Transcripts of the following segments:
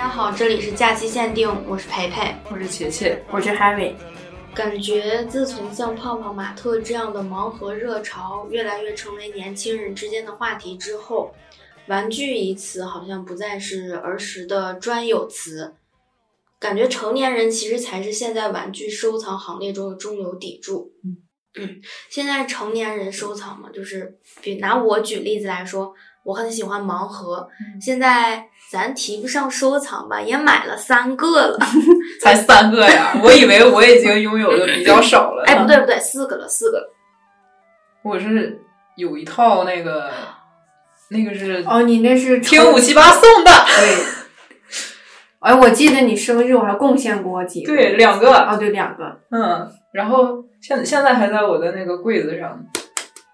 大家好，这里是假期限定，我是培培。我是琪琪，我是 Harry，感觉自从像泡泡玛特这样的盲盒热潮越来越成为年轻人之间的话题之后，玩具一词好像不再是儿时的专有词，感觉成年人其实才是现在玩具收藏行列中的中流砥柱。嗯。嗯，现在成年人收藏嘛，就是比拿我举例子来说，我很喜欢盲盒，嗯。现在咱提不上收藏吧，也买了三个了。才三个呀！我以为我已经拥有的比较少了。哎，不对不对，四个了，四个了。我是有一套那个，那个是哦，你那是听五七八送的，对。哎，我记得你生日我还贡献过几个，对，两个，哦，对，两个，嗯，然后现现在还在我的那个柜子上，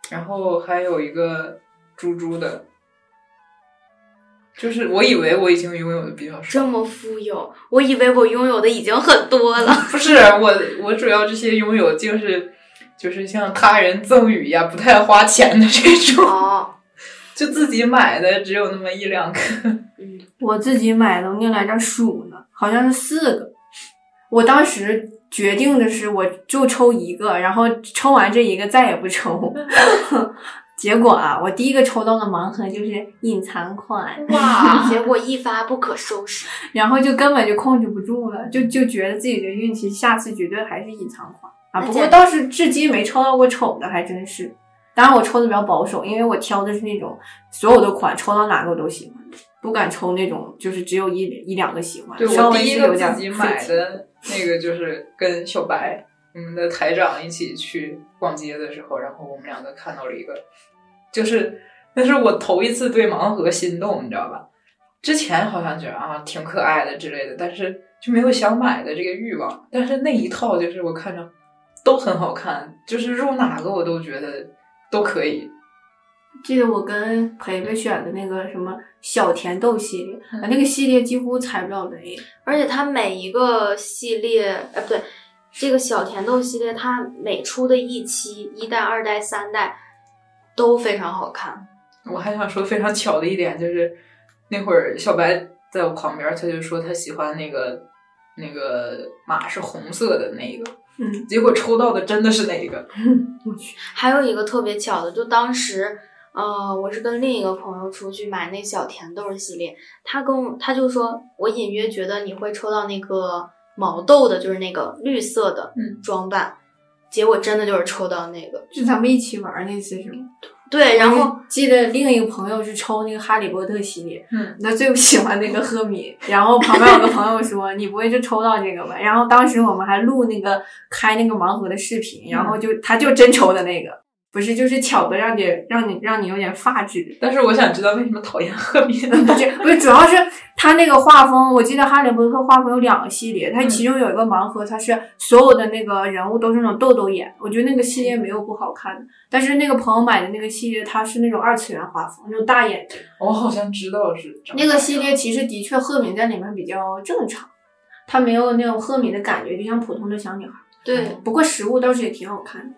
然后还有一个猪猪的，就是我以为我已经拥有的比较少，这么富有，我以为我拥有的已经很多了。不是我，我主要这些拥有就是就是像他人赠予呀，不太花钱的这种，哦，就自己买的只有那么一两个。嗯，我自己买的，我正来这数呢，好像是四个。我当时决定的是，我就抽一个，然后抽完这一个再也不抽。结果啊，我第一个抽到的盲盒就是隐藏款，哇 结果一发不可收拾。然后就根本就控制不住了，就就觉得自己的运气下次绝对还是隐藏款啊。不过倒是至今没抽到过丑的，还真是。当然我抽的比较保守，因为我挑的是那种所有的款抽到哪个我都喜欢，不敢抽那种就是只有一一两个喜欢。对稍微我第一个自己买的那个就是跟小白我们的台长一起去逛街的时候，然后我们两个看到了一个，就是那是我头一次对盲盒心动，你知道吧？之前好像觉得啊挺可爱的之类的，但是就没有想买的这个欲望。但是那一套就是我看着都很好看，就是入哪个我都觉得都可以。记得我跟培培选的那个什么小甜豆系列，嗯啊，那个系列几乎踩不了雷。而且它每一个系列，哎，不对，这个小甜豆系列，它每出的一期，一代、二代、三代都非常好看。我还想说非常巧的一点就是，那会儿小白在我旁边，他就说他喜欢那个那个马是红色的那个，嗯，结果抽到的真的是那个。我去，还有一个特别巧的，就当时，呃，我是跟另一个朋友出去买那小甜豆系列，他跟我他就说，我隐约觉得你会抽到那个毛豆的，就是那个绿色的嗯装扮，结果真的就是抽到那个，就咱们一起玩那次是吗？对，然后记得另一个朋友是抽那个哈利波特系列，嗯，他最不喜欢那个赫敏，然后旁边有个朋友说 你不会就抽到这个吧？然后当时我们还录那个开那个盲盒的视频，然后就他就真抽的那个，不是就是巧的让你让你让你有点发指。但是我想知道为什么讨厌赫敏呢？不是不是，主要是他那个画风，我记得《哈利波特》画风有两个系列，它嗯其中有一个盲盒，它是所有的那个人物都是那种豆豆眼，我觉得那个系列没有不好看的。但是那个朋友买的那个系列，它是那种二次元画风，那种大眼睛。我好像知道是那个系列其实的确赫敏在里面比较正常，她没有那种赫敏的感觉，就像普通的小女孩。对，不过实物倒是也挺好看的。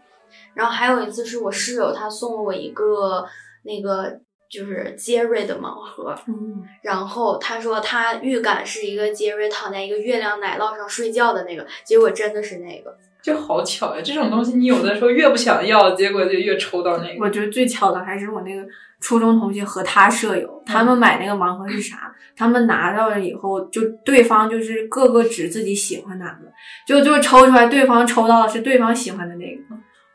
然后还有一次是我室友他送了我一个那个就是杰瑞的盲盒，嗯，然后他说他预感是一个杰瑞躺在一个月亮奶酪上睡觉的那个，结果真的是那个。就好巧呀！这种东西你有的时候越不想要，结果就越抽到那个。我觉得最巧的还是我那个初中同学和他舍友，他们买那个盲盒是啥？他们拿到了以后，就对方就是各个指自己喜欢哪个，就就抽出来，对方抽到的是对方喜欢的那个。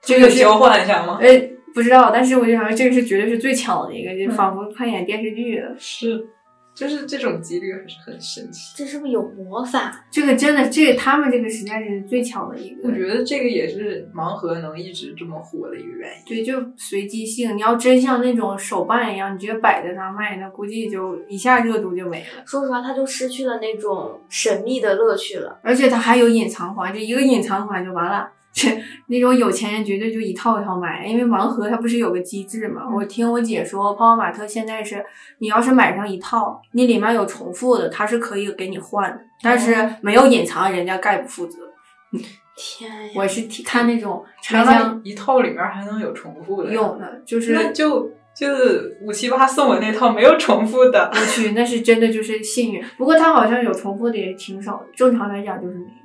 这个交换一下吗？呃，不知道，但是我就想说这个是绝对是最巧的一个，就仿佛看一眼电视剧了。是，就是这种几率还是很神奇。这是不是有魔法？这个真的，这个他们这个实在是最巧的一个。我觉得这个也是盲盒能一直这么火的一个原因。对，就随机性。你要真像那种手办一样，你直接摆在那卖，那估计就一下热度就没了。说实话，它就失去了那种神秘的乐趣了。而且它还有隐藏款，就一个隐藏款就完了。这 那种有钱人绝对就一套一套买，因为盲盒它不是有个机制嘛？我听我姐说，泡泡玛特现在是，你要是买上一套，你里面有重复的，它是可以给你换的，但是没有隐藏，人家概不负责。天呀！我是听看那种拆箱一套里面还能有重复的，有的，就是那就就是五七八送我那套没有重复的。我去，那是真的就是幸运。不过它好像有重复的也挺少的，正常来讲就是没有。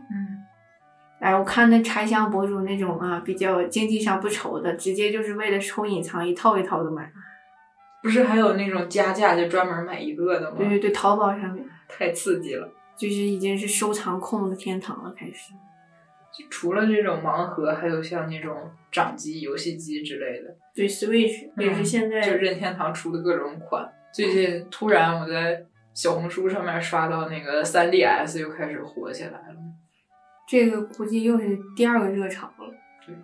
嗯，哎，我看那拆箱博主那种啊，比较经济上不愁的，直接就是为了抽隐藏，一套一套的买。不是还有那种加价就专门买一个的吗？对对对，淘宝上面 太刺激了。就是已经是收藏控的天堂了，开始。就除了这种盲盒，还有像那种掌机、游戏机之类的，对，Switch 也是现在、就任天堂出的各种款。最近突然我在小红书上面刷到那个 3DS 又开始火起来了。这个估计又是第二个热潮了。对，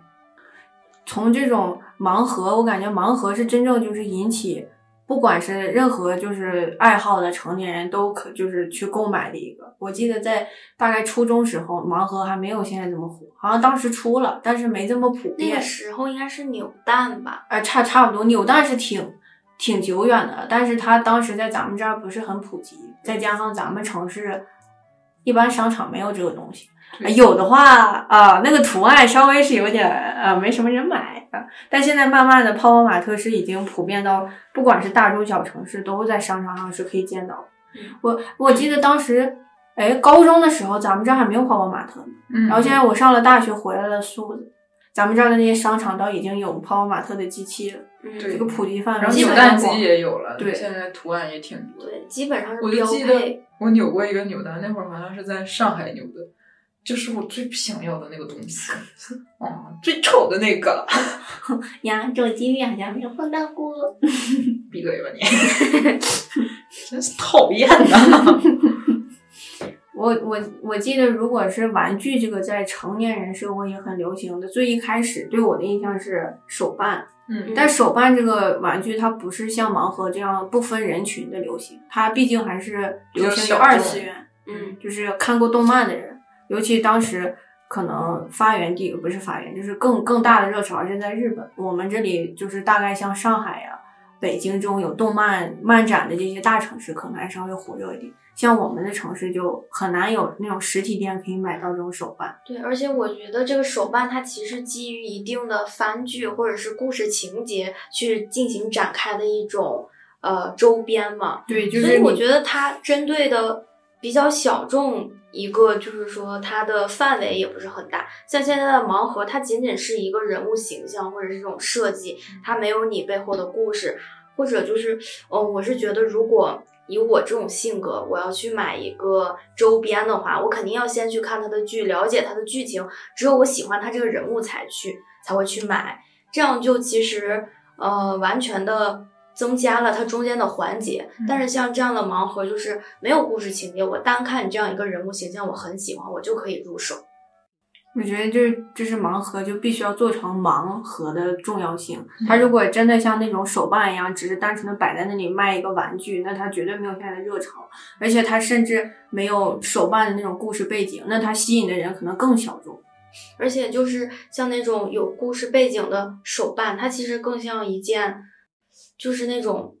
从这种盲盒，我感觉盲盒是真正就是引起，不管是任何就是爱好的成年人都可就是去购买的一个。我记得在大概初中时候，盲盒还没有现在这么火，好像当时出了，但是没这么普遍那个。时候应该是扭蛋吧？呃，差差不多，扭蛋是挺挺久远的，但是它当时在咱们这儿不是很普及，再加上咱们城市一般商场没有这个东西，有的话啊、那个图案稍微是有点呃、没什么人买啊。但现在慢慢的，泡泡玛特是已经普遍到，不管是大中小城市，都在商场上是可以见到我我记得当时，哎，高中的时候咱们这儿还没有泡泡玛特呢。嗯，然后现在我上了大学回来了，素子，咱们这儿的那些商场都已经有泡泡玛特的机器了，这个普及范围然后扭蛋机也有了，对现在图案也挺多的。对，基本上是标我就记得。我扭过一个扭蛋，那会儿好像是在上海扭的，就是我最不想要的那个东西，哦，最丑的那个。呀，这个几率好像没有碰到过。闭嘴吧你！真是讨厌呐！我我我记得，如果是玩具这个在成年人社会也很流行的，最一开始对我的印象是手办，嗯但手办这个玩具它不是像盲盒这样不分人群的流行，它毕竟还是流行于二次元。嗯，就是看过动漫的人，尤其当时可能发源地不是发源，就是更更大的热潮是在日本。我们这里就是大概像上海呀、北京这种有动漫漫展的这些大城市，可能还稍微火热一点。像我们的城市就很难有那种实体店可以买到这种手办。对，而且我觉得这个手办它其实基于一定的番剧或者是故事情节去进行展开的一种呃周边嘛。对，就是所以我觉得它针对的比较小众，一个就是说它的范围也不是很大。像现在的盲盒，它仅仅是一个人物形象或者是这种设计，它没有你背后的故事，或者就是，呃，我是觉得如果以我这种性格，我要去买一个周边的话，我肯定要先去看他的剧，了解他的剧情，只有我喜欢他这个人物才去才会去买，这样就其实呃完全的增加了它中间的环节。但是像这样的盲盒，就是没有故事情节，我单看你这样一个人物形象，我很喜欢，我就可以入手。我觉得就是就是盲盒就必须要做成盲盒的重要性。它如果真的像那种手办一样，只是单纯的摆在那里卖一个玩具，那它绝对没有现在的热潮，而且它甚至没有手办的那种故事背景，那它吸引的人可能更小众。而且就是像那种有故事背景的手办，它其实更像一件，就是那种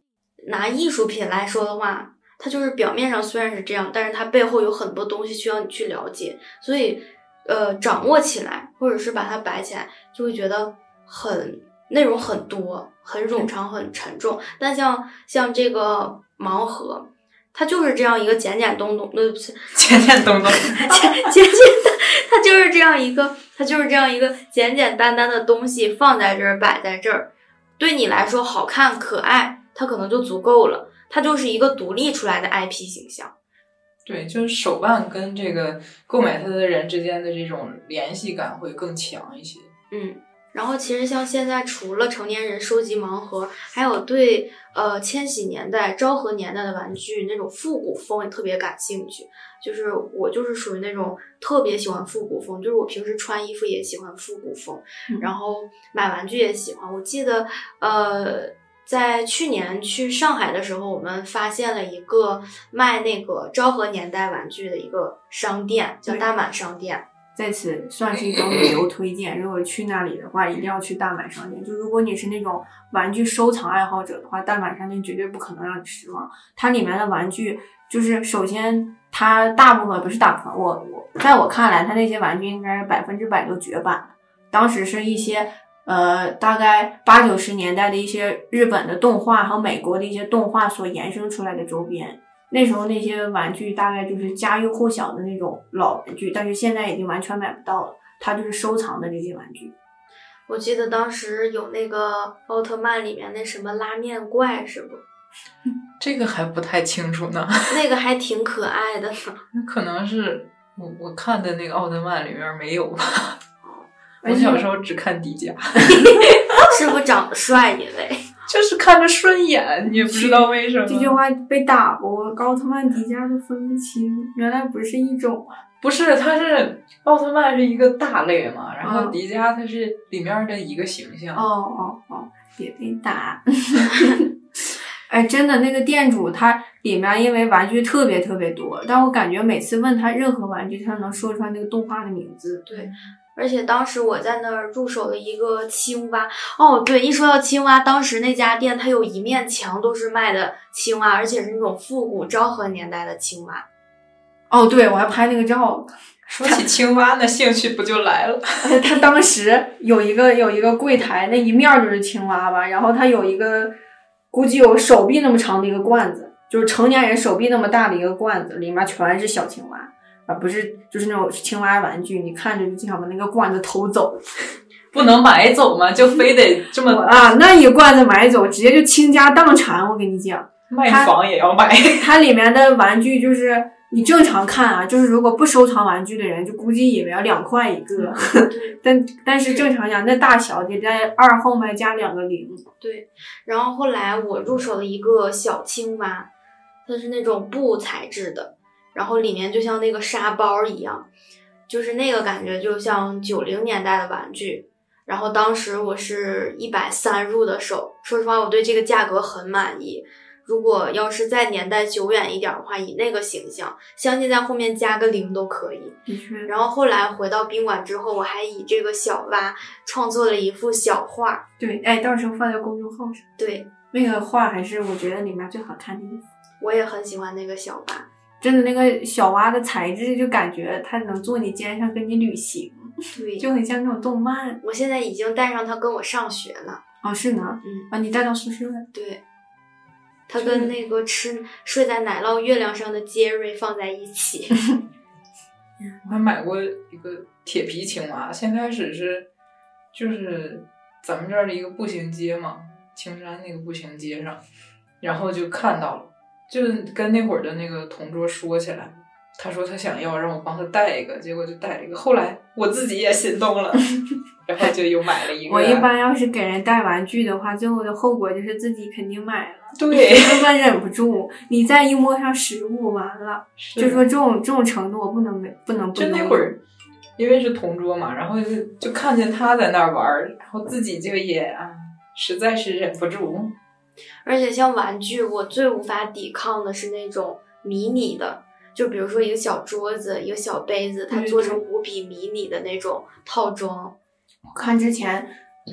拿艺术品来说的话，它就是表面上虽然是这样，但是它背后有很多东西需要你去了解，所以呃，掌握起来或者是把它摆起来，就会觉得很内容很多，很冗长，很沉重。但像像这个盲盒。它就是这样一个简简东东，呃，不是 简简东东，简简简单，它就是这样一个，它就是这样一个简简单单的东西放在这儿，摆在这儿，对你来说好看可爱，它可能就足够了。它就是一个独立出来的 IP 形象。对，就是手办跟这个购买它的人之间的这种联系感会更强一些。嗯，然后其实像现在除了成年人收集盲盒，还有对呃千禧年代、昭和年代的玩具那种复古风也特别感兴趣。就是我就是属于那种特别喜欢复古风，就是我平时穿衣服也喜欢复古风，嗯然后买玩具也喜欢。我记得呃。在去年去上海的时候，我们发现了一个卖那个昭和年代玩具的一个商店，叫大满商店。在此算是一种旅游推荐。如果去那里的话，一定要去大满商店。就如果你是那种玩具收藏爱好者的话，大满商店绝对不可能让你失望。它里面的玩具，就是首先它大部分不是大部分，我我在我看来，它那些玩具应该是百分之百都绝版的。当时是一些呃，大概八九十年代的一些日本的动画和美国的一些动画所衍生出来的周边。那时候那些玩具大概就是家喻户晓的那种老玩具，但是现在已经完全买不到了。它就是收藏的这些玩具。我记得当时有那个奥特曼里面那什么拉面怪是不？这个还不太清楚呢，那个还挺可爱的呢。可能是我我看的那个奥特曼里面没有吧。我小时候只看迪迦，是不是长得帅？因为就是看着顺眼，你也不知道为什么。这句话被打过，我奥特曼、迪迦都分不清，原来不是一种啊。不是，它是奥特曼是一个大类嘛，然后嗯迪迦它是里面的一个形象。哦哦哦，别被打。哎，真的，那个店主他里面因为玩具特别特别多，但我感觉每次问他任何玩具，他能说出来那个动画的名字。对，而且当时我在那儿入手了一个青蛙。哦，对，一说到青蛙，当时那家店它有一面墙都是卖的青蛙，而且是那种复古昭和年代的青蛙。哦，对，我还拍那个照。说起青蛙，那兴趣不就来了？他 他当时有一个有一个柜台，那一面儿就是青蛙吧，然后他有一个估计有手臂那么长的一个罐子，就是成年人手臂那么大的一个罐子，里面全是小青蛙，而不是就是那种青蛙玩具，你看着就经常把那个罐子偷走。不能买走吗？就非得这么啊，那一罐子买走，直接就倾家荡产，我跟你讲，卖房也要买？它里面的玩具就是。你正常看啊，就是如果不收藏玩具的人，就估计以为要两块一个，但但是正常讲，那大小得在二后面加两个零。对，然后后来我入手了一个小青蛙，它是那种布材质的，然后里面就像那个沙包一样，就是那个感觉就像九零年代的玩具。然后当时我是一百三入的手，说实话，我对这个价格很满意。如果要是再年代久远一点的话，以那个形象，相信在后面加个零都可以。的确，然后后来回到宾馆之后，我还以这个小蛙创作了一幅小画。对，哎，到时候放在公众号上。对那个画还是我觉得里面最好看的一幅。我也很喜欢那个小蛙。真的，那个小蛙的材质就感觉它能坐你肩上跟你旅行，对，就很像那种动漫。我现在已经带上它跟我上学了。哦，是呢，嗯，把你带到宿舍了。对，它跟那个吃睡在奶酪月亮上的杰瑞放在一起。我还买过一个铁皮青蛙，先开始是就是咱们这儿的一个步行街嘛，青山那个步行街上，然后就看到了，就是跟那会儿的那个同桌说起来，他说他想要让我帮他带一个，结果就带了一个，后来我自己也心动了，然后就又买了一个。我一般要是给人带玩具的话，最后的后果就是自己肯定买了，对，根本忍不住。你再一摸上实物，完了，就说这种这种程度，我不能没不能不能就那会儿，因为是同桌嘛，然后就就看见他在那儿玩儿，然后自己就也啊，实在是忍不住。而且像玩具，我最无法抵抗的是那种迷你的，就比如说一个小桌子、一个小杯子，它做成对无比迷你的那种套装。我看之前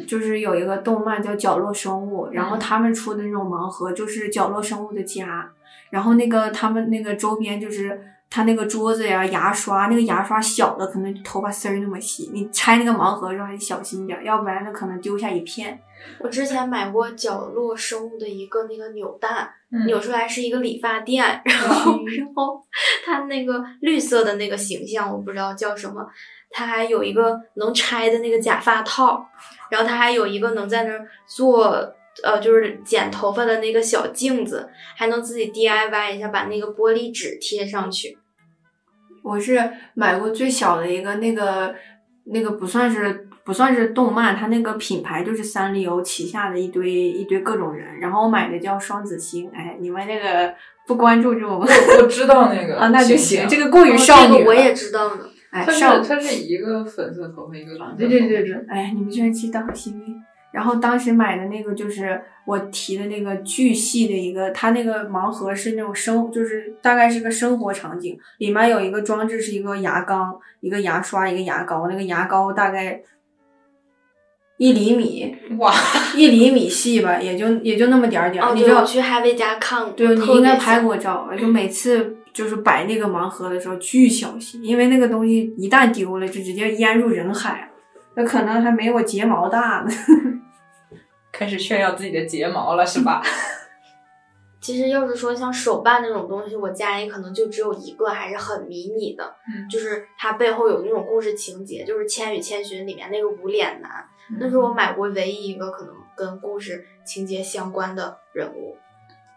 就是有一个动漫叫《角落生物》，然后他们出的那种盲盒就是角落生物的家，然后那个他们那个周边就是他那个桌子呀、牙刷，那个牙刷小的可能头发丝儿那么细，你拆那个盲盒的时候还得小心点儿，要不然那可能丢下一片。我之前买过角落生物的一个那个扭蛋，嗯扭出来是一个理发店，然后然后它那个绿色的那个形象我不知道叫什么，它还有一个能拆的那个假发套，然后它还有一个能在那儿做呃就是剪头发的那个小镜子，还能自己 DIY 一下把那个玻璃纸贴上去。我是买过最小的一个，那个那个不算是不算是动漫，它那个品牌就是三丽鸥旗下的一堆一堆各种人。然后我买的叫双子星，哎，你们那个不关注这种我知道那个 啊，那就行。这个过于哦少女了、这个我也知道呢。哎，它少是它是一个粉色头发一个蓝色头发。对对对对，哎，你们居然知道，很幸运。然后当时买的那个就是我提的那个巨细的一个，它那个盲盒是那种生，就是大概是个生活场景，里面有一个装置是一个牙缸、一个牙刷、一个牙膏，那个牙膏大概一厘米，哇，一厘米细吧，也就也就那么点儿点儿。哦，对，你知道我去海威家看过，对，你应该拍过照，就每次就是摆那个盲盒的时候巨小心，因为那个东西一旦丢了就直接淹入人海，那可能还没我睫毛大呢。开始炫耀自己的睫毛了是吧？其实要是说像手办那种东西，我家里可能就只有一个，还是很迷你的。嗯就是它背后有那种故事情节，就是《千与千寻》里面那个无脸男，那是我买过唯一一个可能跟故事情节相关的人物。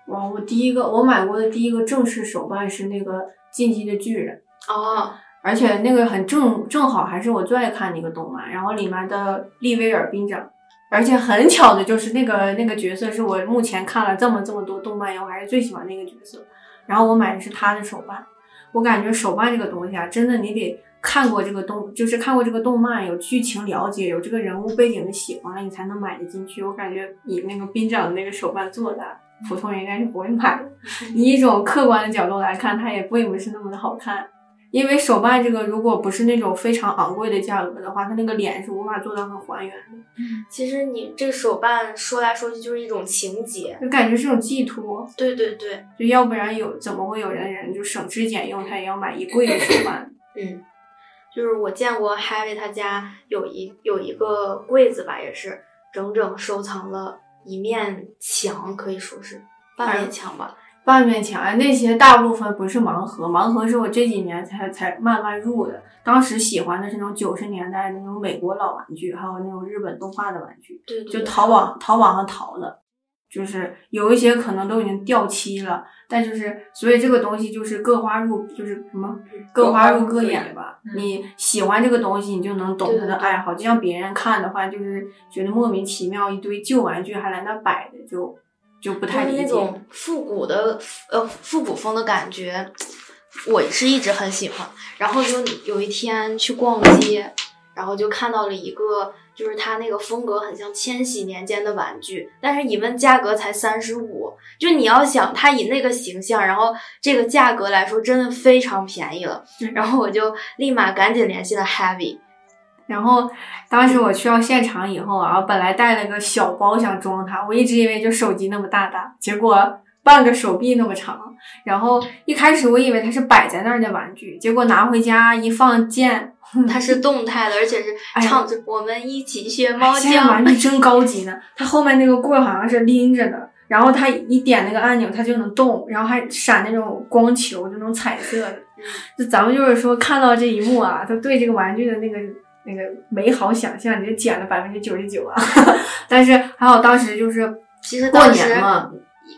哇，我第一个我买过的第一个正式手办是那个《进击的巨人》，哦，而且那个很正正好还是我最爱看的一个动漫，然后里面的利威尔兵长。而且很巧的就是那个那个角色是我目前看了这么这么多动漫以后还是最喜欢那个角色，然后我买的是他的手办。我感觉手办这个东西啊，真的你得看过这个动，就是看过这个动漫，有剧情了解，有这个人物背景的喜欢了，你才能买得进去。我感觉以那个兵长的那个手办做的，普通人应该是不会买的。以一种客观的角度来看，它也并不是那么的好看。因为手办这个，如果不是那种非常昂贵的价格的话，它那个脸是无法做到很还原的，其实你这个手办说来说去就是一种情节。就感觉是种寄托。对对对，就要不然有怎么会有人人就省吃俭用，他也要买一柜的手办？嗯，就是我见过 Harry 他家有一有一个柜子吧，也是整整收藏了一面墙，可以说是半面墙吧。半面墙啊，那些大部分不是盲盒，盲盒是我这几年才才慢慢入的。当时喜欢的是那种九十年代的那种美国老玩具，还有那种日本动画的玩具，对对对就淘宝淘宝上淘的，就是有一些可能都已经掉漆了，但就是所以这个东西就是各花入就是什么各花入各眼吧。嗯你喜欢这个东西，你就能懂他的爱好。就像别人看的话，就是觉得莫名其妙，一堆旧玩具还来那摆着，就就不太。那种复古的呃复古风的感觉，我是一直很喜欢。然后就有一天去逛街，然后就看到了一个，就是它那个风格很像千禧年间的玩具，但是一问价格才三十五。就你要想它以那个形象，然后这个价格来说，真的非常便宜了。嗯然后我就立马赶紧联系了 Heavy，然后当时我去到现场以后啊，本来带了个小包想装它，我一直以为就手机那么大大，结果半个手臂那么长。然后一开始我以为它是摆在那儿的玩具，结果拿回家一放键，它是动态的，而且是唱着我们一起学猫现在叫。玩具真高级呢。它后面那个棍儿好像是拎着的，然后它一点那个按钮，它就能动，然后还闪那种光球，就那种彩色的。嗯就咱们就是说看到这一幕啊，他对这个玩具的那个那个美好想象，你就减了百分之九十九啊。但是还好当时就是其实过年嘛，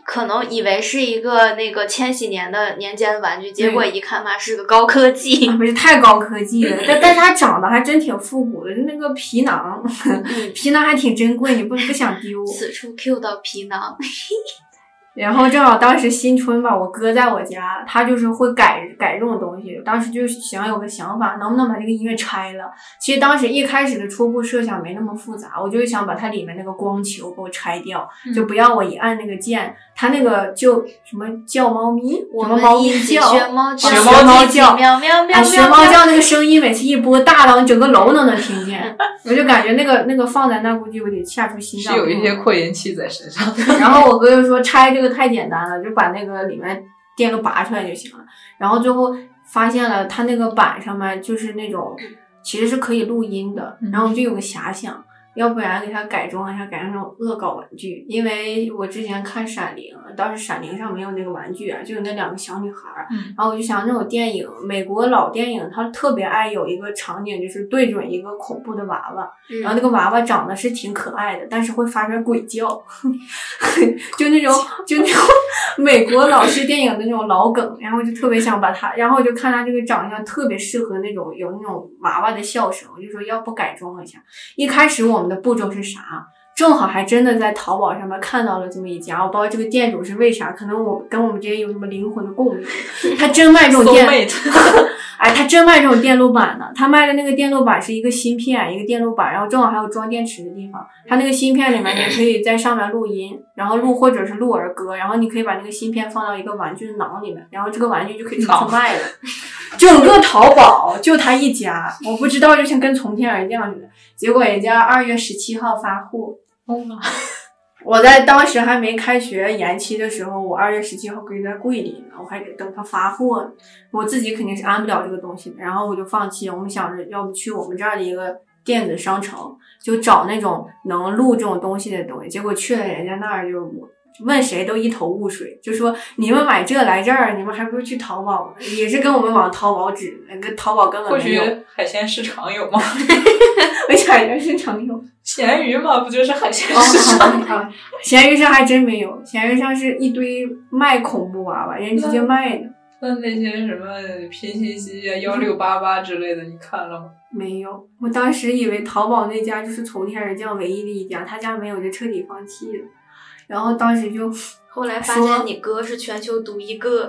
可能以为是一个那个千禧年的年间的玩具，结果一看嘛是个高科技啊。不是太高科技了，但 但是它长得还真挺复古的，就那个皮囊，嗯，皮囊还挺珍贵，你不不想丢。此处 Q 到皮囊，然后正好当时新春吧，我哥在我家，他就是会改改这种东西。当时就想有个想法，能不能把这个音乐拆了？其实当时一开始的初步设想没那么复杂，我就是想把它里面那个光球给我拆掉，嗯就不要我一按那个键，它那个就什么叫猫咪，我什么猫咪叫，学猫叫，学猫一起叫喵喵喵哎，学。猫叫那个声音，每次一播大到你整个楼都能听见，我就感觉那个那个放在那，估计我得吓出心脏病。有一些扩音器在身上。然后我哥就说拆这个太简单了，就把那个里面电路拔出来就行了。然后最后发现了，它那个板上面就是那种其实是可以录音的。嗯然后我就有个遐想，要不然给它改装一下，改成那种恶搞玩具。因为我之前看《闪灵》，当时《闪灵》上没有那个玩具啊，就有那两个小女孩儿。嗯然后我就想，那种电影，美国老电影，它特别爱有一个场景，就是对准一个恐怖的娃娃，嗯然后那个娃娃长得是挺可爱的，但是会发出鬼叫，就那种就那种美国老式电影的那种老梗，然后我就特别想把它，然后我就看它这个长相特别适合那种有那种娃娃的笑声，我就说要不改装一下。一开始我们的步骤是啥？正好还真的在淘宝上面看到了这么一家，我不知道这个店主是为啥，可能我跟我们之间有什么灵魂的共鸣，他真卖这种电 哎，他真卖这种电路板呢。他卖的那个电路板是一个芯片，一个电路板，然后正好还有装电池的地方。他那个芯片里面，你可以在上面录音，然后录或者是录儿歌，然后你可以把那个芯片放到一个玩具的囊里面，然后这个玩具就可以出去卖了。整个淘宝就他一家，我不知道就像跟从天而降似的。结果人家二月十七号发货，我在当时还没开学延期的时候，我二月十七号搁在桂林呢，我还得等他发货呢。我自己肯定是安不了这个东西的，然后我就放弃。我们想着，要不去我们这儿的一个电子商城，就找那种能录这种东西的东西。结果去了人家那儿就问谁都一头雾水，就说你们买这来这儿，你们还不如去淘宝呢，也是跟我们往淘宝指的，跟淘宝根本或许没有。海鲜市场有吗？而且海鲜市场有。咸鱼嘛，不就是海鲜哦，市场？好啊，闲鱼上还真没有，咸鱼上是一堆卖恐怖娃娃，人直接卖的。那那些什么拼夕夕啊、幺六八八之类的，你看了吗？没有，我当时以为淘宝那家就是从天而降唯一的一家，他家没有就彻底放弃了。然后当时就，后来发现你哥是全球独一个，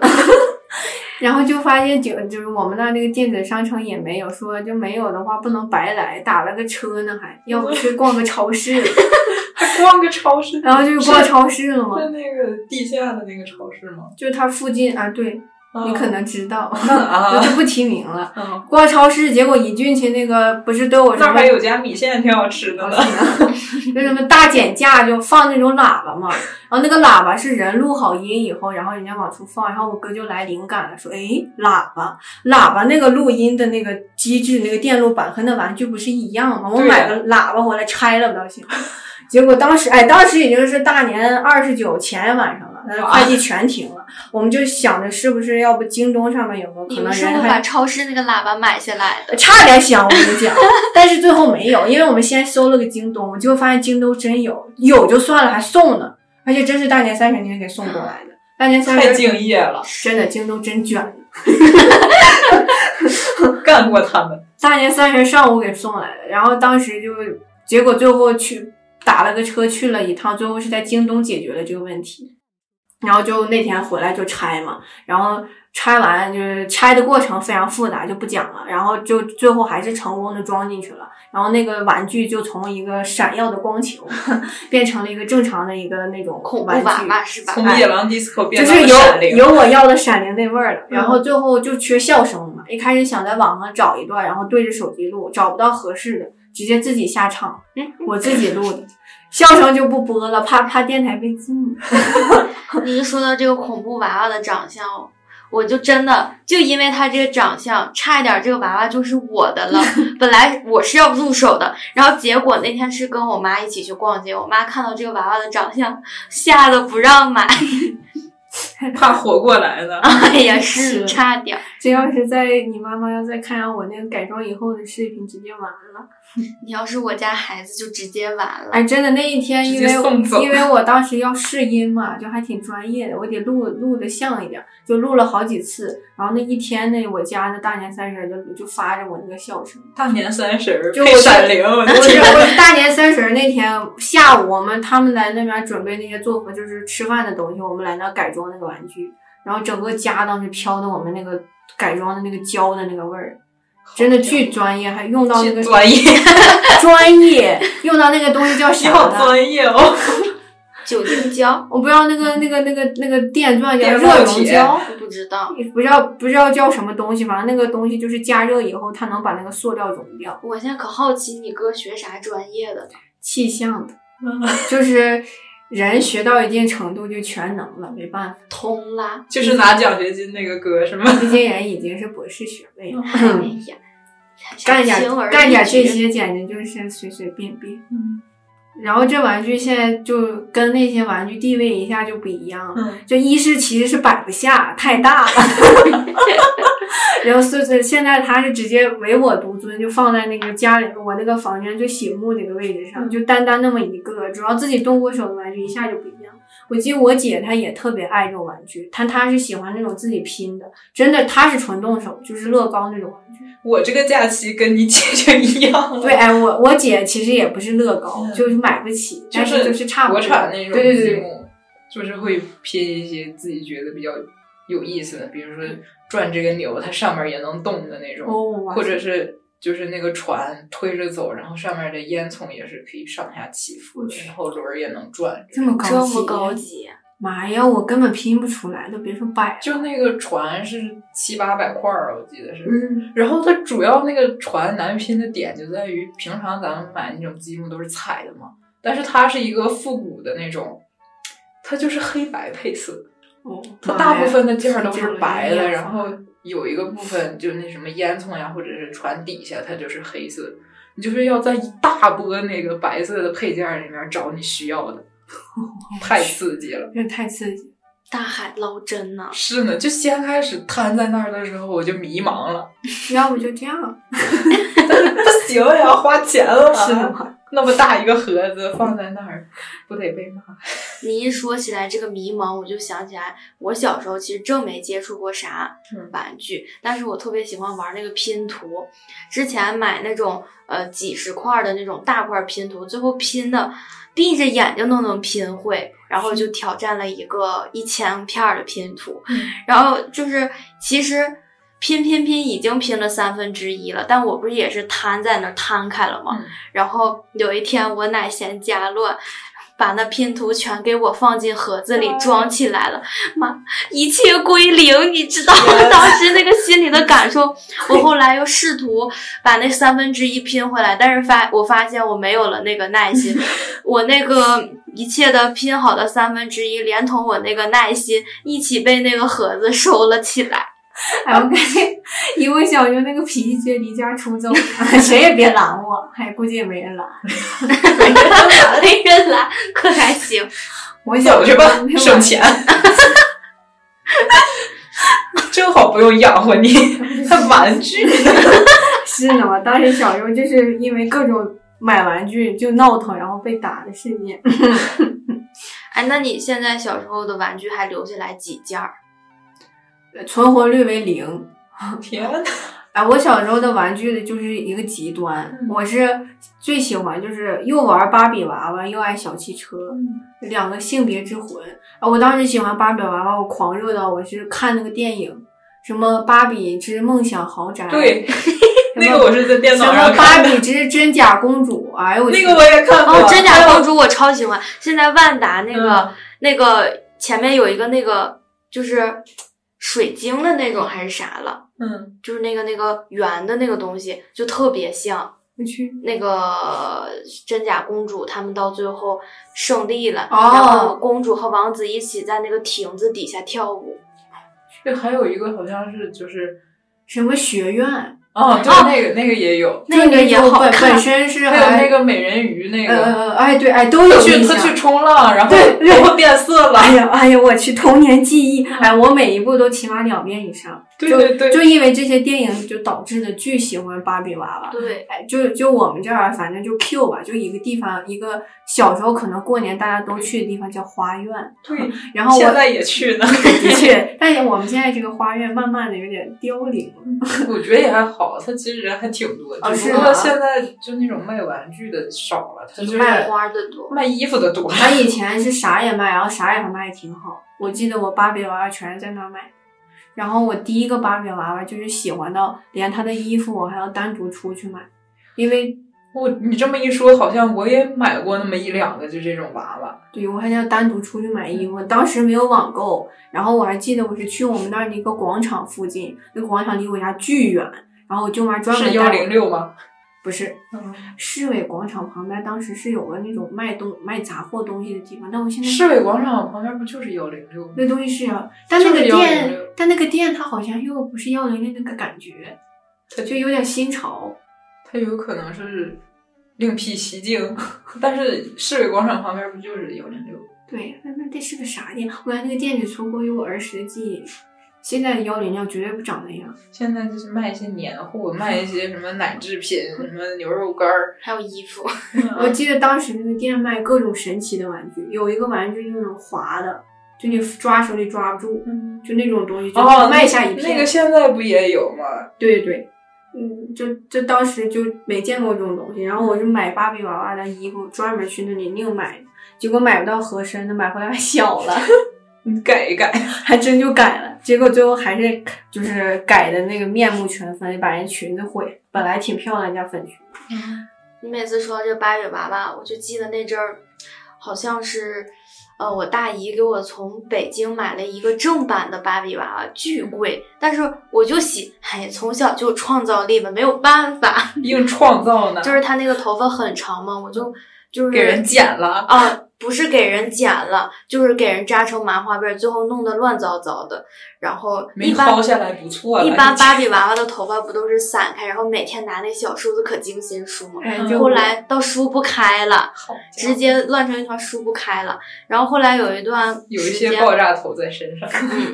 然后就发现就就是我们那儿那个电子商城也没有，说就没有的话不能白来，打了个车呢还，要不去逛个超市，还逛个超市？然后就去逛超市了嘛在，那个地下的那个超市吗？就它附近啊，对你可能知道，我就不提名了。嗯，逛超市，结果一进去那个不是对我什么那还有家米线挺好吃的呢。就什么大减价就放那种喇叭嘛，然后那个喇叭是人录好音以后，然后人家往出放，然后我哥就来灵感了，说，诶，喇叭，喇叭那个录音的那个机制，那个电路板和那玩具不是一样吗？我买个喇叭回来拆了不倒行。结果当时，哎，当时已经是大年二十九前晚上了，那快递全停了。我们就想着是不是要不京东上面有个可你能们是不把超市那个喇叭买下来的？差点想我跟你讲，但是最后没有，因为我们先搜了个京东，结果发现京东真有，有就算了，还送呢，而且真是大年三十那天给送过来的。大年三十太十敬业了，真的京东真卷，干过他们。大年三十上午给送来的，然后当时就结果最后去打了个车去了一趟，最后是在京东解决了这个问题，然后就那天回来就拆嘛，然后拆完就是拆的过程非常复杂，就不讲了，然后就最后还是成功的装进去了，然后那个玩具就从一个闪耀的光球 变成了一个正常的一个那种恐怖玩具娃娃是吧？从野狼 disco 变到了就是有闪灵，有我要的闪灵那味儿了，然嗯后最后就缺笑声嘛。一开始想在网上找一段，然后对着手机录，找不到合适的，直接自己下场。嗯，我自己录的，笑声就不播了，怕怕电台被禁。你一说到这个恐怖娃娃的长相，我就真的就因为他这个长相，差一点这个娃娃就是我的了。本来我是要入手的，然后结果那天是跟我妈一起去逛街，我妈看到这个娃娃的长相，吓得不让买。怕活过来了。哎呀，是是差点。这要是在你妈妈要再看上我那个改装以后的视频，直接完了。你要是我家孩子，就直接完了。哎，真的那一天，因为因为我当时要试音嘛，就还挺专业的，我得录录的像一点，就录了好几次。然后那一天呢，我家那大年三十就就发着我那个笑声。大年三十儿就我闪灵，我是！我是大年三十那天下午，我们他们在那边准备那些做饭，就是吃饭的东西，我们来那改装那个玩具，然后整个家当时飘的我们那个改装的那个胶的那个味儿，真的巨专业，还用到那个专业，专业，用到那个东西叫你啥好？专业哦。酒精胶，我不知道那个那个那个那个电钻叫电热熔胶，不知道。不知道不知道叫什么东西，反正那个东西就是加热以后，它能把那个塑料溶掉。我现在可好奇你哥学啥专业的呢？气象的，就 是人学到一定程度就全能了，没办法。通啦。就是拿奖学金那个歌是吗？这些人已经是博士学位了。哎呀，干点干点这些简直就是随随便便。嗯然后这玩具现在就跟那些玩具地位一下就不一样了。嗯就一是其实是摆不下，太大了。然后是是现在它是直接唯我独尊，就放在那个家里我那个房间最醒目那个位置上，就单单那么一个，主要自己动过手的玩具一下就不一样。我记得我姐她也特别爱这种玩具，她她是喜欢那种自己拼的，真的她是纯动手，就是乐高那种玩具。我这个假期跟你姐就一样，对，哎，我我姐其实也不是乐高，嗯就是买不起，但就是就是差不多。国产那种对对对就是会拼一些自己觉得比较有意思的，比如说转这个钮，它上面也能动的那种，哦，或者是就是那个船推着走，然后上面的烟囱也是可以上下起伏的，然后轮儿也能转。这么高级，这么高级，妈呀，我根本拼不出来，都别说摆了。就那个船是七八百块儿，我记得是。嗯，然后它主要那个船难拼的点就在于，平常咱们买那种积木都是彩的嘛，但是它是一个复古的那种，它就是黑白配色，哦，它大部分的件儿都是白的，然后有一个部分就那什么烟囱呀，或者是船底下它就是黑色，你就是要在一大波那个白色的配件儿里面找你需要的，太刺激了。这太刺激。大海捞针呐、是呢，就先开始瘫在那儿的时候，我就迷茫了，要不就这样，不行呀，花钱了，是吗？那么大一个盒子放在那儿，不得被骂？你一说起来这个迷茫，我就想起来，我小时候其实正没接触过啥嗯玩具，但是我特别喜欢玩那个拼图。之前买那种呃几十块的那种大块拼图，最后拼的闭着眼睛都能拼会，然后就挑战了一个一千片儿的拼图，嗯然后就是其实。拼拼拼已经拼了三分之一了，但我不是也是摊在那儿摊开了吗？嗯然后有一天我奶嫌家乱，把那拼图全给我放进盒子里装起来了，妈，一切归零，你知道吗？当时那个心里的感受。我后来又试图把那三分之一拼回来，但是发我发现我没有了那个耐心，我那个一切的拼好的三分之一，连同我那个耐心一起被那个盒子收了起来。哎，我感觉以我小时候那个脾气，直接离家出走，谁也别拦我。哎，估计也没人拦。没人拦，可还行。我走去吧那，省钱。正好不用养活你，还玩具呢。是呢，我当时小时候就是因为各种买玩具就闹腾，然后被打的事件。哎，那你现在小时候的玩具还留下来几件儿？存活率为零。天呐，哎，我小时候的玩具就是一个极端，嗯我是最喜欢就是又玩芭比娃娃，又爱小汽车，嗯两个性别之魂啊！我当时喜欢芭比娃娃，我狂热到我是看那个电影，什么《芭比之梦想豪宅》，对，那个我是在电脑上芭看的，比之真假公主，哎呦那个我也看过。哦，真假公主我超喜欢。现在万达那个、嗯那个前面有一个那个就是水晶的那种还是啥了，嗯，就是那个那个圆的那个东西，就特别像。我去，那个真假公主，他们到最后胜利了，哦。然后公主和王子一起在那个亭子底下跳舞。这还有一个好像是就是什么学院，哦，对，那个那个也有，那个也好本看。本身是还有那个美人鱼那个，呃，哎对哎都有他去他去冲浪，然后对对头发变色了。哎呀，哎呀，我去，童年记忆，哎，我每一部都起码两遍以上。对对对，就就因为这些电影，就导致的巨喜欢芭比娃娃。对，哎，就就我们这儿，反正就 Q 吧，就一个地方，一个小时候可能过年大家都去的地方叫花院。对，然后我现在也去呢。的确，但是我们现在这个花苑慢慢的有点凋零了。我觉得也还好，他其实人还挺多，的只不过是吗现在就那种卖玩具的少了，他就是卖花的多。卖衣服的多。他以前是啥也卖，然后啥也卖的挺好。我记得我芭比娃娃全是在那儿买的。然后我第一个芭比娃娃就是喜欢到连她的衣服我还要单独出去买，因为我你这么一说，好像我也买过那么一两个，就这种娃娃。对我还要单独出去买衣服。当时没有网购，然后我还记得我是去我们那儿的一个广场附近，那个广场离我家巨远，然后我舅妈专门是幺零六吗？不是嗯，市委广场旁边，当时是有个那种卖东卖杂货东西的地方，但我现在市委广场旁边不就是幺零六吗？那东西是啊，但那个就是106店，但那个店它好像又不是幺零六那个感觉，它就有点新潮。它有可能是另辟蹊径，但是市委广场旁边不就是幺零六？对，那那这是个啥店？我感觉那个店里存活于我儿时的记忆。现在的幺零幺绝对不长那样。现在就是卖一些年货，卖一些什么奶制品，什么牛肉干儿。还有衣服，我记得当时那个店卖各种神奇的玩具，有一个玩具那种滑的，就你抓手里抓不住，嗯，就那种东西，就哦，卖下一片。那个现在不也有吗？对对，嗯，就就当时就没见过这种东西，然后我就买芭比娃娃的衣服，专门去那里另买，结果买不到合身的，买回来小了，你改一改。还真就改了，结果最后还是就是改的那个面目全非，把人裙子毁，本来挺漂亮人家粉裙。你每次说到这芭比娃娃，我就记得那阵儿，好像是，呃，我大姨给我从北京买了一个正版的芭比娃娃，巨贵，但是我就喜，哎，从小就有创造力吧，没有办法，硬创造呢，就是她那个头发很长嘛，我就就是给人剪了。啊，不是给人剪了，就是给人扎成麻花辫儿，最后弄得乱糟糟的。然后没一般薅下来不错了。一般芭比娃娃的头发不都是散开，然后每天拿那小梳子可精心梳吗？哎，嗯后来到梳不开了，直接乱成一团，梳不开了。然后后来有一段有一时间些爆炸头在身上。嗯，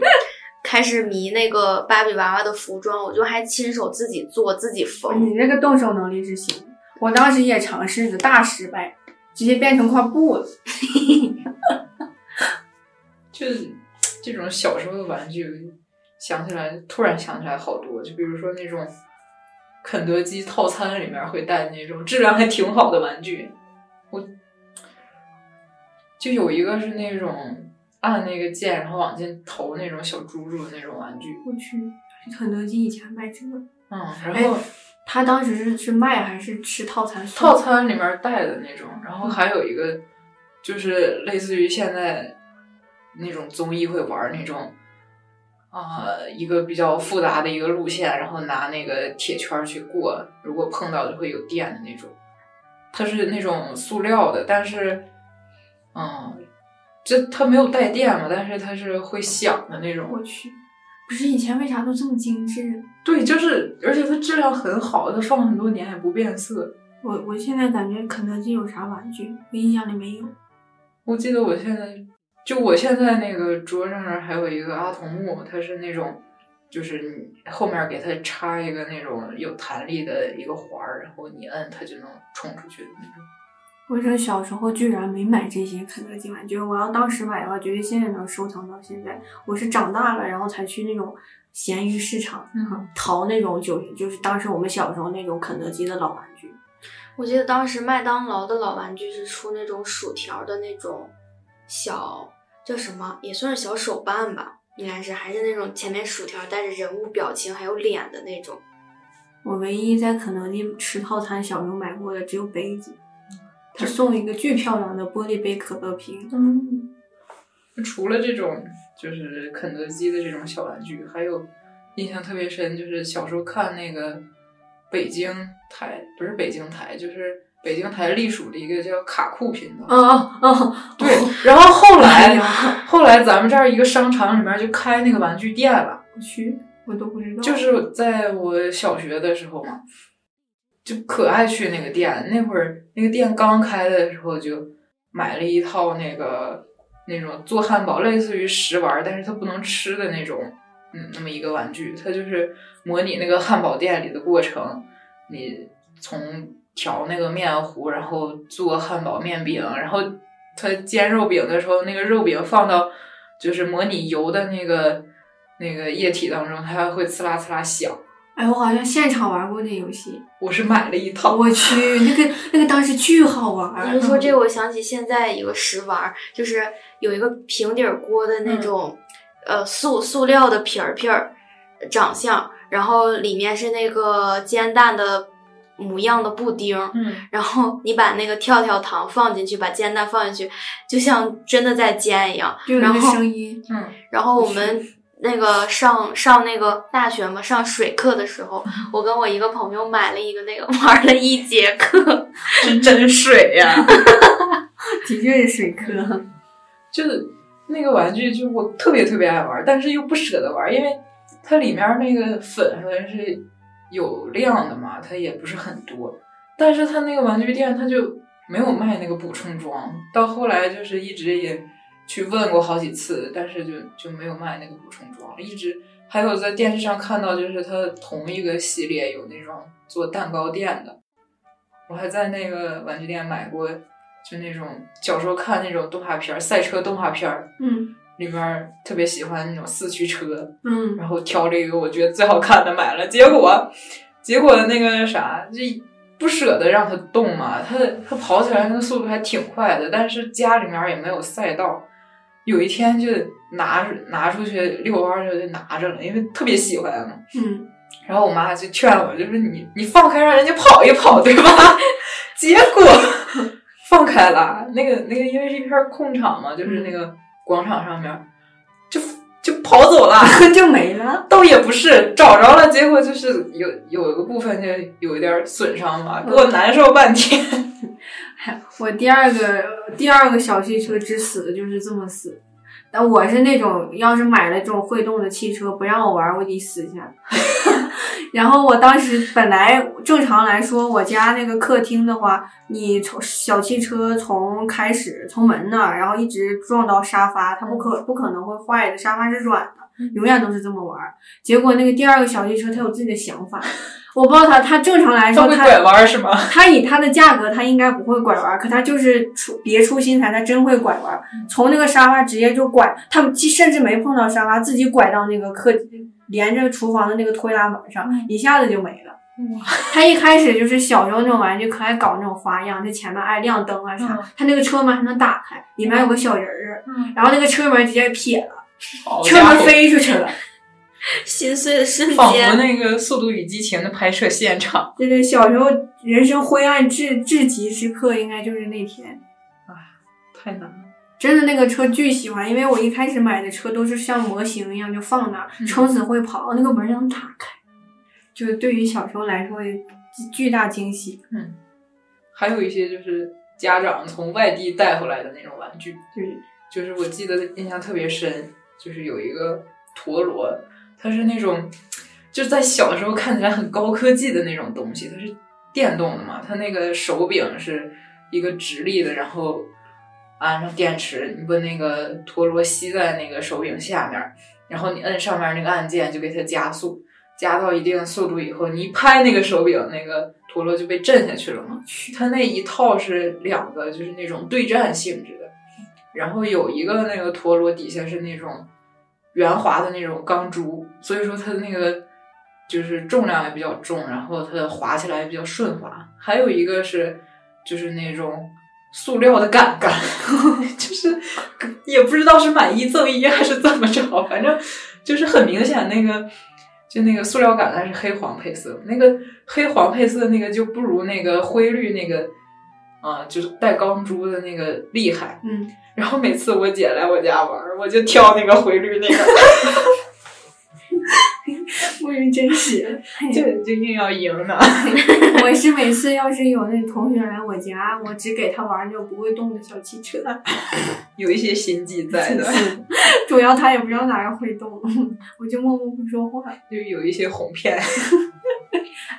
开始迷那个芭比娃娃的服装，我就还亲手自己做自己缝。你那个动手能力是行，我当时也尝试着，大失败，直接变成块布了。就是这种小时候的玩具，想起来突然想起来好多，就比如说那种肯德基套餐里面会带那种质量还挺好的玩具，我就有一个是那种按那个键然后往进投那种小猪猪的那种玩具，我去，肯德基以前卖这个，嗯，然后他当时是是卖还是吃套餐？套餐里面带的那种，然后还有一个就是类似于现在那种综艺会玩那种，啊、一个比较复杂的一个路线，然后拿那个铁圈去过，如果碰到就会有电的那种。它是那种塑料的，但是，嗯，这它没有带电嘛，但是它是会响的那种。我去，不是以前为啥都这么精致？对，就是，而且它质量很好，它放很多年也不变色。我我现在感觉肯德基有啥玩具，我印象里没有。我记得我现在就我现在那个桌上面还有一个阿童木，它是那种，就是你后面给它插一个那种有弹力的一个环儿，然后你摁它就能冲出去的那种。我这小时候居然没买这些肯德基玩具，我要当时买的话，绝对现在能收藏到现在。我是长大了，然后才去那种闲鱼市场嗯，淘那种九，就是当时我们小时候那种肯德基的老玩具。我记得当时麦当劳的老玩具是出那种薯条的那种小叫什么，也算是小手办吧，应该是还是那种前面薯条带着人物表情还有脸的那种。我唯一在肯德基吃套餐小时候买过的只有杯子，他送一个巨漂亮的玻璃杯可乐瓶。嗯，除了这种就是肯德基的这种小玩具，还有印象特别深，就是小时候看那个北京台，不是北京台，就是北京台隶属的一个叫卡酷频道。啊啊啊！对，然后后哎来呀，后来咱们这儿一个商场里面就开那个玩具店了，我去，我都不知道。就是在我小学的时候嘛，就可爱去那个店。那会儿那个店刚开的时候，就买了一套那个那种做汉堡，类似于食玩，但是它不能吃的那种，嗯，那么一个玩具。它就是模拟那个汉堡店里的过程，你从调那个面糊，然后做汉堡面饼，然后它煎肉饼的时候，那个肉饼放到就是模拟油的那个那个液体当中，它会呲啦呲啦响。哎，我好像现场玩过那游戏。我是买了一套，我去，那个那个当时巨好玩。你就说这个，我想起现在一个食玩，就是有一个平底锅的那种，呃，塑塑料的皮儿皮儿长相，然后里面是那个煎蛋的模样的布丁，嗯，然后你把那个跳跳糖放进去，把煎蛋放进去，就像真的在煎一样。就有那个然后声音。嗯，然后我们那个上上那个大学嘛，上水课的时候，我跟我一个朋友买了一个那个，玩了一节课。是真水呀、的确是水课。就是那个玩具，就我特别特别爱玩，但是又不舍得玩，因为它里面那个粉好像是有量的嘛，它也不是很多，但是它那个玩具店它就没有卖那个补充装，到后来就是一直也去问过好几次，但是就就没有卖那个补充装，一直还有在电视上看到，就是它同一个系列有那种做蛋糕店的，我还在那个玩具店买过，就那种小时候看那种动画片儿，赛车动画片儿，嗯。里面特别喜欢那种四驱车，嗯。然后挑了一个我觉得最好看的买了，结果结果那个啥，就不舍得让它动嘛，它它跑起来那个速度还挺快的，但是家里面也没有赛道，有一天就拿拿出去遛弯儿的时候就拿着了，因为特别喜欢嘛。嗯，然后我妈就劝我，就说你你放开让人家跑一跑，对吧？结果放开了，那个那个因为是一片空场嘛，就是那个广场上面就就跑走了。就没了。倒也不是找着了，结果就是有有一个部分就有一点儿损伤嘛，给我难受半天。我第二个第二个小汽车之死就是这么死。但我是那种，要是买了这种会动的汽车，不让我玩，我得死一下。然后我当时本来正常来说，我家那个客厅的话，你从小汽车从开始从门那儿，然后一直撞到沙发，它不可不可能会坏的，沙发是软的，永远都是这么玩儿。结果那个第二个小汽车，它有自己的想法，我不知道它，它正常来说它他会拐弯儿是吗？他以他的价格，他应该不会拐弯，可他就是出别出心裁，他真会拐弯，从那个沙发直接就拐，他既甚至没碰到沙发，自己拐到那个客连着厨房的那个推拉门上，一下子就没了。他一开始就是小时候那种玩具，可爱搞那种花样，就前面爱亮灯啊啥嗯。他那个车门还能打开，里面有个小人儿，嗯然后那个车门直接撇了，好车门，飞出去了。心碎的瞬仿佛，那个《速度与激情》的拍摄现场。对对小时候人生灰暗至至极时刻，应该就是那天。啊太难了，真的那个车巨喜欢，因为我一开始买的车都是像模型一样就放那儿，嗯撑死会跑，那个门能打开，就是对于小时候来说巨大惊喜。嗯还有一些就是家长从外地带回来的那种玩具，对，就是我记得印象特别深，就是有一个陀螺，它是那种就在小的时候看起来很高科技的那种东西，它是电动的嘛，它那个手柄是一个直立的，然后安上电池，你把那个陀螺吸在那个手柄下面，然后你摁上面那个按键就给它加速，加到一定速度以后，你一拍那个手柄，那个陀螺就被震下去了嘛。它那一套是两个，就是那种对战性质的，然后有一个那个陀螺底下是那种圆滑的那种钢珠，所以说它的那个就是重量也比较重，然后它的滑起来也比较顺滑。还有一个是就是那种塑料的杆杆，就是也不知道是买一赠一还是怎么着，反正就是很明显那个。就那个塑料杆它是黑黄配色，那个黑黄配色那个就不如那个灰绿那个，啊、就是带钢珠的那个厉害。嗯，然后每次我姐来我家玩，我就挑那个回绿那个，我以为真是。就就硬要赢呢。我是每次要是有那同学来我家，我只给他玩那种不会动的小汽车，有一些心机在的，主要他也不知道哪个会动，我就默默不说话。就有一些哄骗。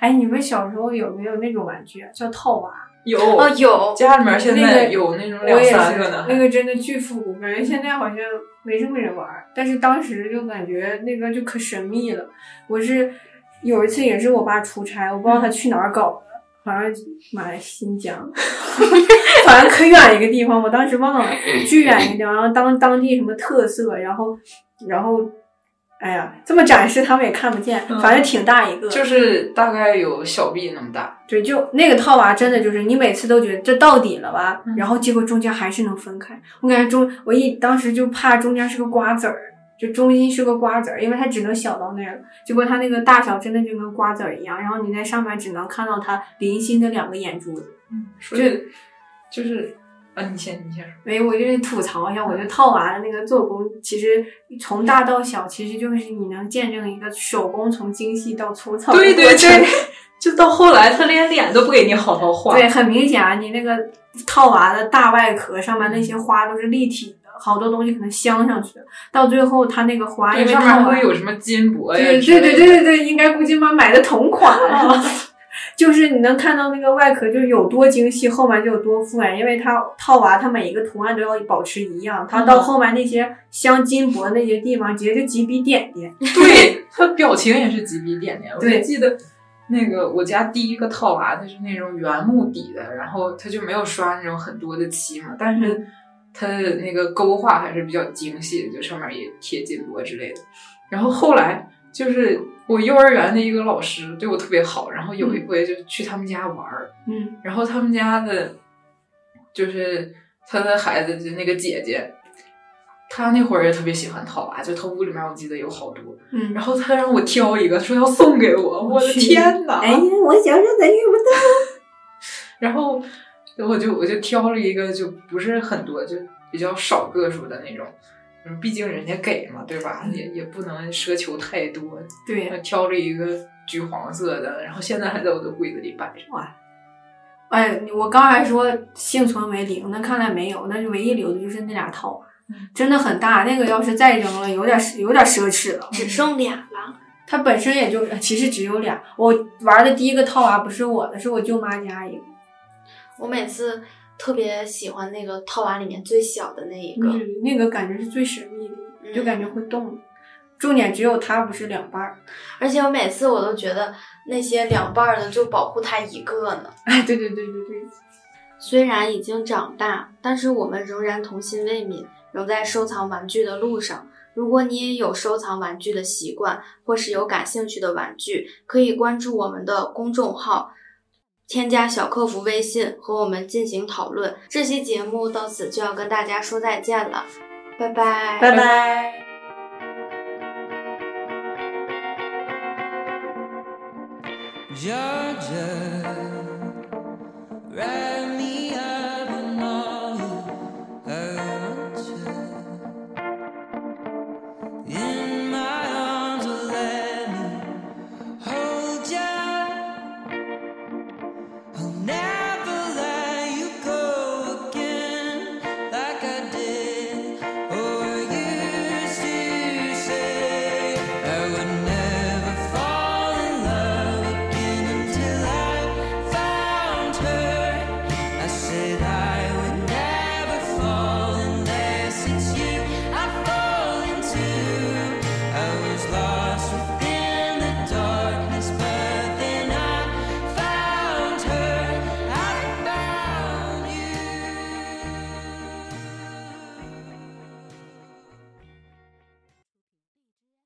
哎，你们小时候有没有那种玩具啊？叫套娃？有哦，有家里面现在有那种两三个呢，，那个真的巨复古，感觉现在好像没什么人玩儿，但是当时就感觉那个就可神秘了。我是有一次也是我爸出差，我不知道他去哪儿搞的，好像马来新疆，反正可远一个地方，我当时忘了，巨远一个地方，然后当当地什么特色，然后然后。哎呀，这么展示他们也看不见，嗯反正挺大一个。就是大概有小臂那么大。对，就那个套娃真的就是你每次都觉得这到底了吧，嗯然后结果中间还是能分开。我感觉中我一当时就怕中间是个瓜子儿，就中心是个瓜子儿，因为它只能小到那儿了。结果它那个大小真的就跟瓜子儿一样，然后你在上面只能看到它零星的两个眼珠子。嗯所以就是啊，你先你先说。没，我就是吐槽一下，我觉得套娃的那个做工，其实从大到小，其实就是你能见证一个手工从精细到粗糙对对对，就到后来他连脸都不给你好好画。对，很明显啊，你那个套娃的大外壳上面那些花都是立体的，好多东西可能镶上去，到最后它那个花因为对上面会有什么金箔呀对？对对对对对，应该估计妈买的同款。就是你能看到那个外壳就是有多精细，后面就有多复原，因为它套娃它每一个图案都要保持一样，它到后面那些镶金箔那些地方直接就几笔点点。对，它表情也是几笔点点。我就记得那个我家第一个套娃，它是那种原木底的，然后它就没有刷那种很多的漆嘛，但是它的那个勾画还是比较精细的，就上面也贴金箔之类的。然后后来就是我幼儿园的一个老师对我特别好，然后有一回就去他们家玩儿，嗯然后他们家的，就是他的孩子，就那个姐姐，她那会儿也特别喜欢套娃，就她屋里面我记得有好多，嗯，然后她让我挑一个，说要送给我，我的天呐！哎呀，我小时候咋遇不到？然后我就我就挑了一个，就不是很多，就比较少个数的那种。嗯，毕竟人家给嘛，对吧？也也不能奢求太多。对，挑了一个橘黄色的，然后现在还在我的柜子里摆着。哎，我刚还说幸存为零，那看来没有，那就唯一留的就是那俩套，嗯真的很大，那个要是再扔了，有点有点奢侈了。只剩俩了。它本身也就其实只有俩，我玩的第一个套娃不是我的，是我舅妈家一个，我每次特别喜欢那个套娃里面最小的那一个，嗯，那个感觉是最神秘的，嗯就感觉会动。重点只有它不是两半儿。而且我每次我都觉得那些两半儿的就保护它一个呢。哎，对对对对对，虽然已经长大，但是我们仍然童心未泯，仍在收藏玩具的路上。如果你也有收藏玩具的习惯，或是有感兴趣的玩具，可以关注我们的公众号，添加小客服微信和我们进行讨论。这期节目到此就要跟大家说再见了，拜拜，拜拜。Georgia,